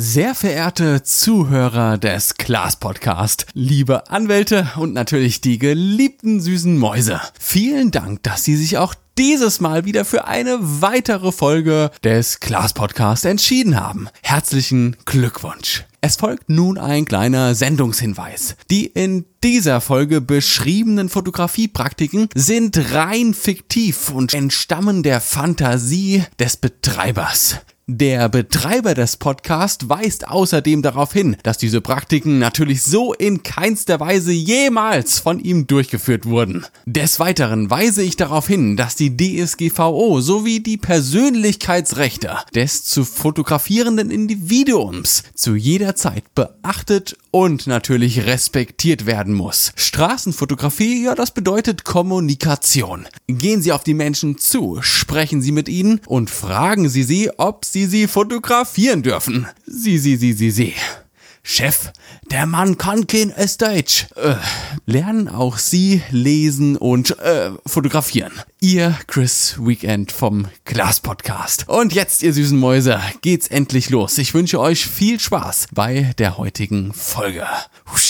Sehr verehrte Zuhörer des Klaas Podcast, liebe Anwälte und natürlich die geliebten süßen Mäuse. Vielen Dank, dass Sie sich auch dieses Mal wieder für eine weitere Folge des Klaas Podcast entschieden haben. Herzlichen Glückwunsch. Es folgt nun ein kleiner Sendungshinweis. Die in dieser Folge beschriebenen Fotografiepraktiken sind rein fiktiv und entstammen der Fantasie des Betreibers. Der Betreiber des Podcasts weist außerdem darauf hin, dass diese Praktiken natürlich so in keinster Weise jemals von ihm durchgeführt wurden. Des Weiteren weise ich darauf hin, dass die DSGVO sowie die Persönlichkeitsrechte des zu fotografierenden Individuums zu jeder Zeit beachtet und natürlich respektiert werden muss. Straßenfotografie, ja, das bedeutet Kommunikation. Gehen Sie auf die Menschen zu, sprechen Sie mit ihnen und fragen Sie sie, ob sie sie fotografieren dürfen. Sie, sie, sie, sie, sie. Chef, der Mann kann kein Deutsch. Äh, lernen auch Sie lesen und äh, fotografieren. Ihr Chris Weekend vom Glas Podcast. Und jetzt, ihr süßen Mäuse, geht's endlich los. Ich wünsche euch viel Spaß bei der heutigen Folge. Husch.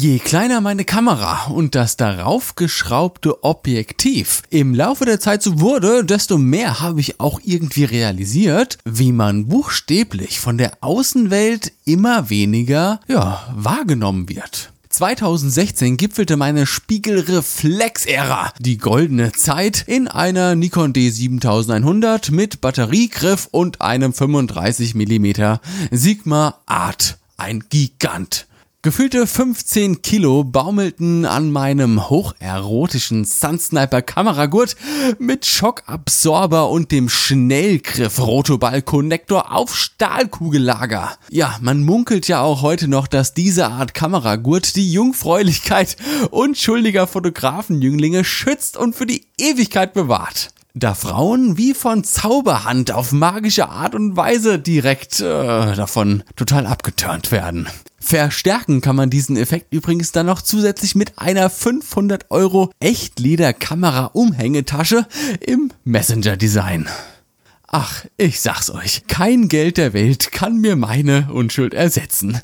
Je kleiner meine Kamera und das darauf geschraubte Objektiv im Laufe der Zeit so wurde, desto mehr habe ich auch irgendwie realisiert, wie man buchstäblich von der Außenwelt immer weniger, ja, wahrgenommen wird. 2016 gipfelte meine Spiegelreflex-Ära, die goldene Zeit, in einer Nikon D7100 mit Batteriegriff und einem 35 mm Sigma Art. Ein Gigant. Gefühlte 15 Kilo baumelten an meinem hocherotischen Sunsniper Kameragurt mit Schockabsorber und dem Schnellgriff Rotoball Connector auf Stahlkugellager. Ja, man munkelt ja auch heute noch, dass diese Art Kameragurt die Jungfräulichkeit unschuldiger Fotografenjünglinge schützt und für die Ewigkeit bewahrt da Frauen wie von Zauberhand auf magische Art und Weise direkt äh, davon total abgeturnt werden. Verstärken kann man diesen Effekt übrigens dann noch zusätzlich mit einer 500 Euro Echtleder-Kamera-Umhängetasche im Messenger-Design. Ach, ich sag's euch, kein Geld der Welt kann mir meine Unschuld ersetzen.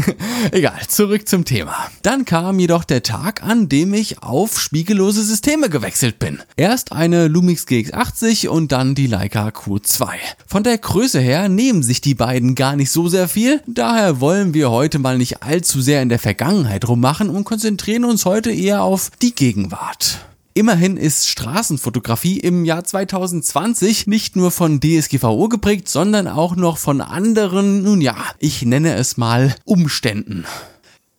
Egal, zurück zum Thema. Dann kam jedoch der Tag, an dem ich auf spiegellose Systeme gewechselt bin. Erst eine Lumix GX80 und dann die Leica Q2. Von der Größe her nehmen sich die beiden gar nicht so sehr viel, daher wollen wir heute mal nicht allzu sehr in der Vergangenheit rummachen und konzentrieren uns heute eher auf die Gegenwart. Immerhin ist Straßenfotografie im Jahr 2020 nicht nur von DSGVO geprägt, sondern auch noch von anderen, nun ja, ich nenne es mal Umständen.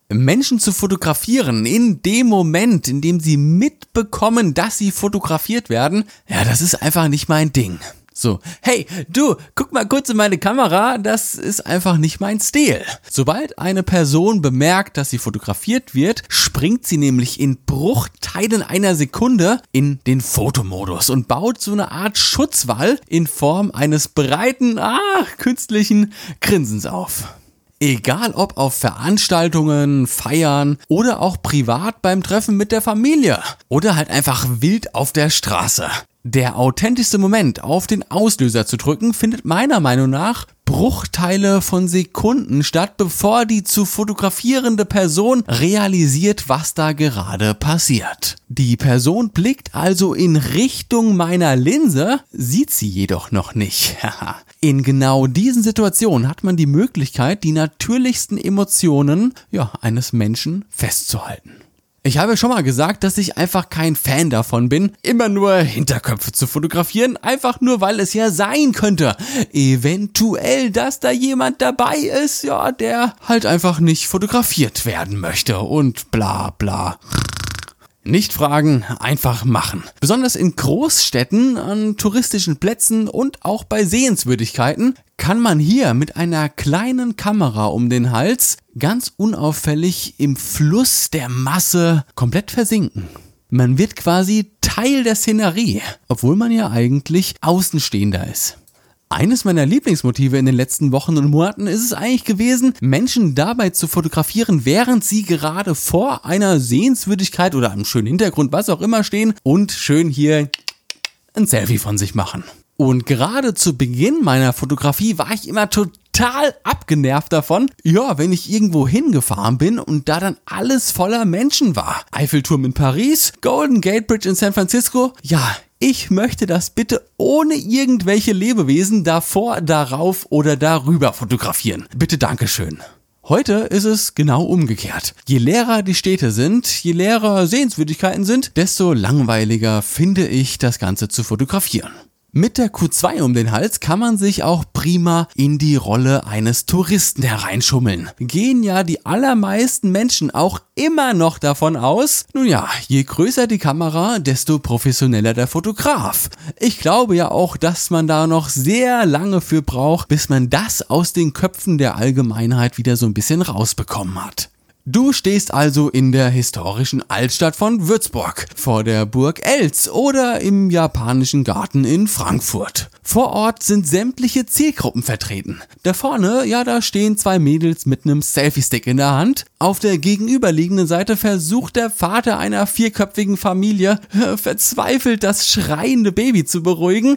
Menschen zu fotografieren in dem Moment, in dem sie mitbekommen, dass sie fotografiert werden, ja, das ist einfach nicht mein Ding. So, hey, du, guck mal kurz in meine Kamera, das ist einfach nicht mein Stil. Sobald eine Person bemerkt, dass sie fotografiert wird, springt sie nämlich in Bruchteilen einer Sekunde in den Fotomodus und baut so eine Art Schutzwall in Form eines breiten, ah, künstlichen Grinsens auf. Egal ob auf Veranstaltungen, Feiern oder auch privat beim Treffen mit der Familie oder halt einfach wild auf der Straße. Der authentischste Moment, auf den Auslöser zu drücken, findet meiner Meinung nach Bruchteile von Sekunden statt, bevor die zu fotografierende Person realisiert, was da gerade passiert. Die Person blickt also in Richtung meiner Linse, sieht sie jedoch noch nicht. in genau diesen Situationen hat man die Möglichkeit, die natürlichsten Emotionen ja, eines Menschen festzuhalten. Ich habe schon mal gesagt, dass ich einfach kein Fan davon bin, immer nur Hinterköpfe zu fotografieren, einfach nur weil es ja sein könnte, eventuell, dass da jemand dabei ist, ja, der halt einfach nicht fotografiert werden möchte und bla bla. Nicht fragen, einfach machen. Besonders in Großstädten, an touristischen Plätzen und auch bei Sehenswürdigkeiten kann man hier mit einer kleinen Kamera um den Hals ganz unauffällig im Fluss der Masse komplett versinken. Man wird quasi Teil der Szenerie, obwohl man ja eigentlich Außenstehender ist. Eines meiner Lieblingsmotive in den letzten Wochen und Monaten ist es eigentlich gewesen, Menschen dabei zu fotografieren, während sie gerade vor einer Sehenswürdigkeit oder einem schönen Hintergrund, was auch immer stehen und schön hier ein Selfie von sich machen. Und gerade zu Beginn meiner Fotografie war ich immer total abgenervt davon, ja, wenn ich irgendwo hingefahren bin und da dann alles voller Menschen war. Eiffelturm in Paris, Golden Gate Bridge in San Francisco, ja, ich möchte das bitte ohne irgendwelche Lebewesen davor, darauf oder darüber fotografieren. Bitte Dankeschön. Heute ist es genau umgekehrt. Je leerer die Städte sind, je leerer Sehenswürdigkeiten sind, desto langweiliger finde ich das Ganze zu fotografieren. Mit der Q2 um den Hals kann man sich auch prima in die Rolle eines Touristen hereinschummeln. Gehen ja die allermeisten Menschen auch immer noch davon aus, nun ja, je größer die Kamera, desto professioneller der Fotograf. Ich glaube ja auch, dass man da noch sehr lange für braucht, bis man das aus den Köpfen der Allgemeinheit wieder so ein bisschen rausbekommen hat. Du stehst also in der historischen Altstadt von Würzburg, vor der Burg Els oder im japanischen Garten in Frankfurt. Vor Ort sind sämtliche Zielgruppen vertreten. Da vorne, ja, da stehen zwei Mädels mit einem Selfie-Stick in der Hand. Auf der gegenüberliegenden Seite versucht der Vater einer vierköpfigen Familie verzweifelt das schreiende Baby zu beruhigen.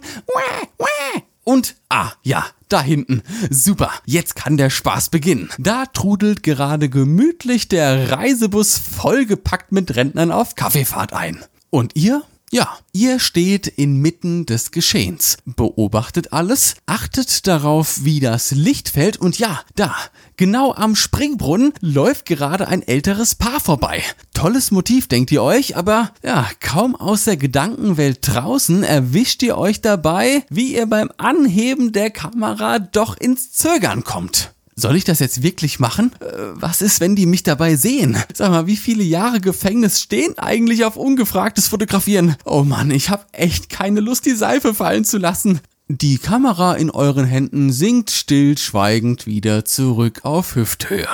Und, ah, ja, da hinten. Super, jetzt kann der Spaß beginnen. Da trudelt gerade gemütlich der Reisebus vollgepackt mit Rentnern auf Kaffeefahrt ein. Und ihr? Ja, ihr steht inmitten des Geschehens, beobachtet alles, achtet darauf, wie das Licht fällt und ja, da, genau am Springbrunnen läuft gerade ein älteres Paar vorbei. Tolles Motiv, denkt ihr euch, aber ja, kaum aus der Gedankenwelt draußen erwischt ihr euch dabei, wie ihr beim Anheben der Kamera doch ins Zögern kommt. Soll ich das jetzt wirklich machen? Äh, was ist, wenn die mich dabei sehen? Sag mal, wie viele Jahre Gefängnis stehen eigentlich auf ungefragtes Fotografieren? Oh Mann, ich hab echt keine Lust, die Seife fallen zu lassen. Die Kamera in euren Händen sinkt stillschweigend wieder zurück auf Hüfthöhe.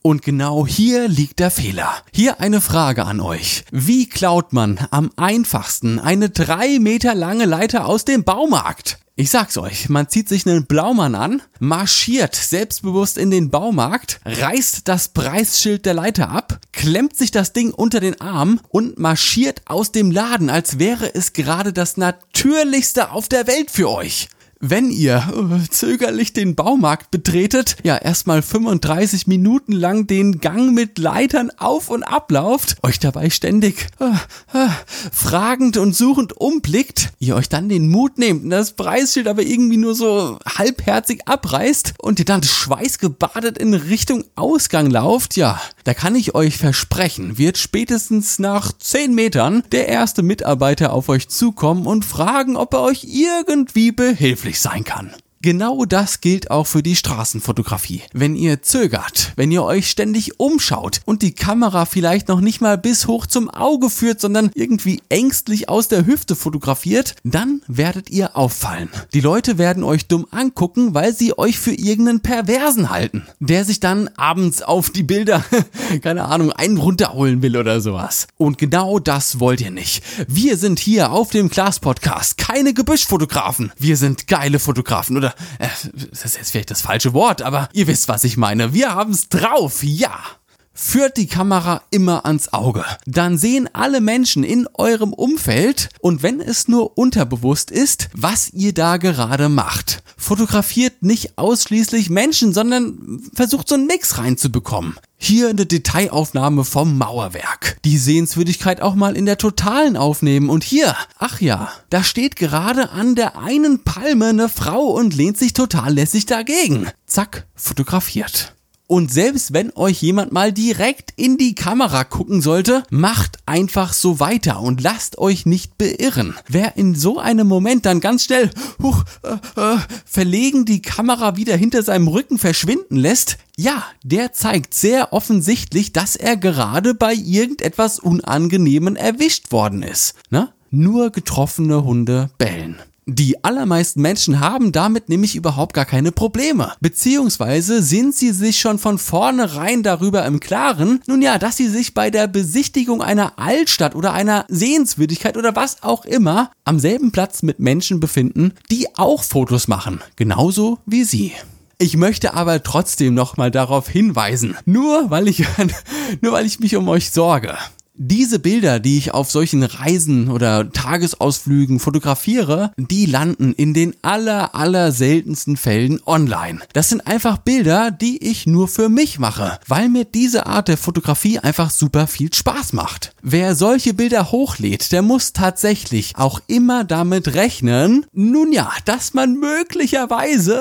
Und genau hier liegt der Fehler. Hier eine Frage an euch. Wie klaut man am einfachsten eine drei Meter lange Leiter aus dem Baumarkt? Ich sag's euch, man zieht sich einen Blaumann an, marschiert selbstbewusst in den Baumarkt, reißt das Preisschild der Leiter ab, klemmt sich das Ding unter den Arm und marschiert aus dem Laden, als wäre es gerade das Natürlichste auf der Welt für euch wenn ihr äh, zögerlich den Baumarkt betretet, ja erstmal 35 Minuten lang den Gang mit Leitern auf und ablauft, euch dabei ständig äh, äh, fragend und suchend umblickt, ihr euch dann den Mut nehmt und das Preisschild aber irgendwie nur so halbherzig abreißt und ihr dann schweißgebadet in Richtung Ausgang lauft, ja, da kann ich euch versprechen, wird spätestens nach 10 Metern der erste Mitarbeiter auf euch zukommen und fragen, ob er euch irgendwie behilflich sein kann. Genau das gilt auch für die Straßenfotografie. Wenn ihr zögert, wenn ihr euch ständig umschaut und die Kamera vielleicht noch nicht mal bis hoch zum Auge führt, sondern irgendwie ängstlich aus der Hüfte fotografiert, dann werdet ihr auffallen. Die Leute werden euch dumm angucken, weil sie euch für irgendeinen Perversen halten, der sich dann abends auf die Bilder, keine Ahnung, einen runterholen will oder sowas. Und genau das wollt ihr nicht. Wir sind hier auf dem Class Podcast keine Gebüschfotografen. Wir sind geile Fotografen oder das ist jetzt vielleicht das falsche Wort, aber ihr wisst, was ich meine. Wir haben's drauf, ja. Führt die Kamera immer ans Auge. Dann sehen alle Menschen in eurem Umfeld und wenn es nur unterbewusst ist, was ihr da gerade macht. Fotografiert nicht ausschließlich Menschen, sondern versucht so einen Mix reinzubekommen. Hier eine Detailaufnahme vom Mauerwerk. Die Sehenswürdigkeit auch mal in der totalen aufnehmen. Und hier, ach ja, da steht gerade an der einen Palme eine Frau und lehnt sich total lässig dagegen. Zack, fotografiert. Und selbst wenn euch jemand mal direkt in die Kamera gucken sollte, macht einfach so weiter und lasst euch nicht beirren. Wer in so einem Moment dann ganz schnell huch, äh, äh, verlegen die Kamera wieder hinter seinem Rücken verschwinden lässt, ja, der zeigt sehr offensichtlich, dass er gerade bei irgendetwas Unangenehmen erwischt worden ist. Ne? Nur getroffene Hunde bellen. Die allermeisten Menschen haben damit nämlich überhaupt gar keine Probleme. Beziehungsweise sind sie sich schon von vornherein darüber im Klaren, nun ja, dass sie sich bei der Besichtigung einer Altstadt oder einer Sehenswürdigkeit oder was auch immer am selben Platz mit Menschen befinden, die auch Fotos machen. Genauso wie sie. Ich möchte aber trotzdem nochmal darauf hinweisen, nur weil ich, nur weil ich mich um euch sorge. Diese Bilder, die ich auf solchen Reisen oder Tagesausflügen fotografiere, die landen in den aller, aller seltensten Fällen online. Das sind einfach Bilder, die ich nur für mich mache, weil mir diese Art der Fotografie einfach super viel Spaß macht. Wer solche Bilder hochlädt, der muss tatsächlich auch immer damit rechnen, nun ja, dass man möglicherweise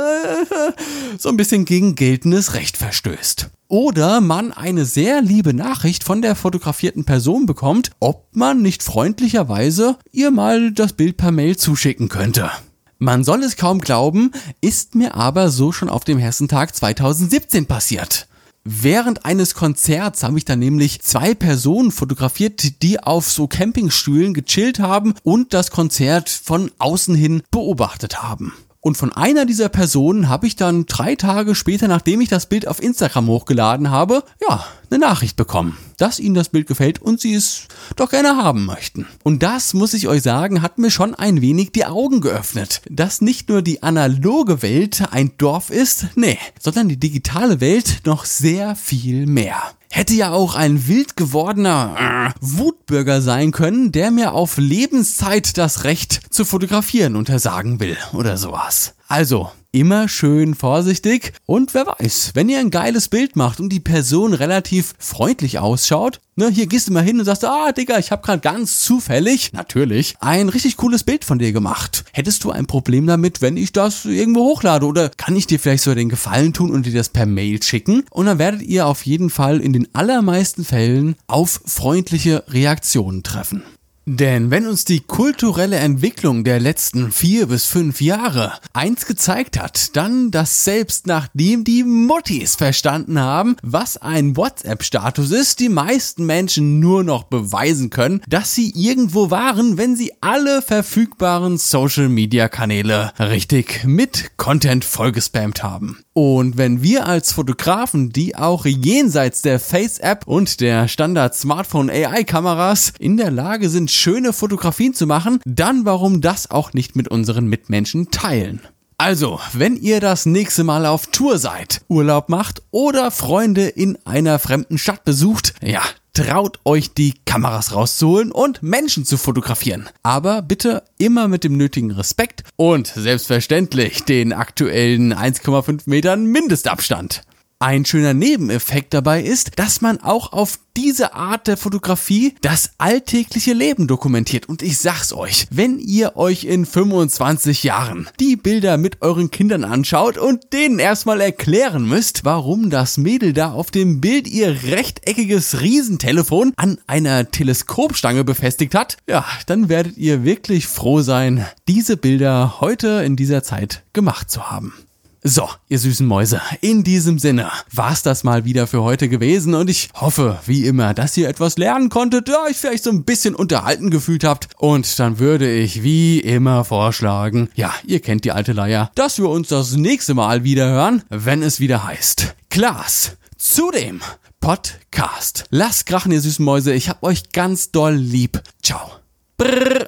so ein bisschen gegen geltendes Recht verstößt oder man eine sehr liebe Nachricht von der fotografierten Person bekommt, ob man nicht freundlicherweise ihr mal das Bild per Mail zuschicken könnte. Man soll es kaum glauben, ist mir aber so schon auf dem Hessentag 2017 passiert. Während eines Konzerts habe ich dann nämlich zwei Personen fotografiert, die auf so Campingstühlen gechillt haben und das Konzert von außen hin beobachtet haben. Und von einer dieser Personen habe ich dann drei Tage später, nachdem ich das Bild auf Instagram hochgeladen habe, ja, eine Nachricht bekommen, dass ihnen das Bild gefällt und sie es doch gerne haben möchten. Und das, muss ich euch sagen, hat mir schon ein wenig die Augen geöffnet. Dass nicht nur die analoge Welt ein Dorf ist, nee, sondern die digitale Welt noch sehr viel mehr hätte ja auch ein wild gewordener äh, Wutbürger sein können, der mir auf Lebenszeit das Recht zu fotografieren untersagen will oder sowas. Also, immer schön vorsichtig und wer weiß, wenn ihr ein geiles Bild macht und die Person relativ freundlich ausschaut, ne, hier gehst du mal hin und sagst, ah, Digga, ich habe gerade ganz zufällig, natürlich, ein richtig cooles Bild von dir gemacht. Hättest du ein Problem damit, wenn ich das irgendwo hochlade oder kann ich dir vielleicht so den Gefallen tun und dir das per Mail schicken? Und dann werdet ihr auf jeden Fall in den allermeisten Fällen auf freundliche Reaktionen treffen. Denn wenn uns die kulturelle Entwicklung der letzten vier bis fünf Jahre eins gezeigt hat, dann, dass selbst nachdem die Muttis verstanden haben, was ein WhatsApp-Status ist, die meisten Menschen nur noch beweisen können, dass sie irgendwo waren, wenn sie alle verfügbaren Social-Media-Kanäle richtig mit Content vollgespammt haben. Und wenn wir als Fotografen, die auch jenseits der Face-App und der Standard-Smartphone-AI-Kameras in der Lage sind, schöne Fotografien zu machen, dann warum das auch nicht mit unseren Mitmenschen teilen? Also, wenn ihr das nächste Mal auf Tour seid, Urlaub macht oder Freunde in einer fremden Stadt besucht, ja, traut euch die Kameras rauszuholen und Menschen zu fotografieren. Aber bitte immer mit dem nötigen Respekt und selbstverständlich den aktuellen 1,5 Metern Mindestabstand. Ein schöner Nebeneffekt dabei ist, dass man auch auf diese Art der Fotografie das alltägliche Leben dokumentiert. Und ich sag's euch, wenn ihr euch in 25 Jahren die Bilder mit euren Kindern anschaut und denen erstmal erklären müsst, warum das Mädel da auf dem Bild ihr rechteckiges Riesentelefon an einer Teleskopstange befestigt hat, ja, dann werdet ihr wirklich froh sein, diese Bilder heute in dieser Zeit gemacht zu haben. So, ihr süßen Mäuse, in diesem Sinne war's das mal wieder für heute gewesen und ich hoffe, wie immer, dass ihr etwas lernen konntet, ja, euch vielleicht so ein bisschen unterhalten gefühlt habt und dann würde ich wie immer vorschlagen, ja, ihr kennt die alte Leier, dass wir uns das nächste Mal wieder hören, wenn es wieder heißt, Klaas, zu dem Podcast. Lasst krachen, ihr süßen Mäuse, ich hab euch ganz doll lieb. Ciao. Brrr.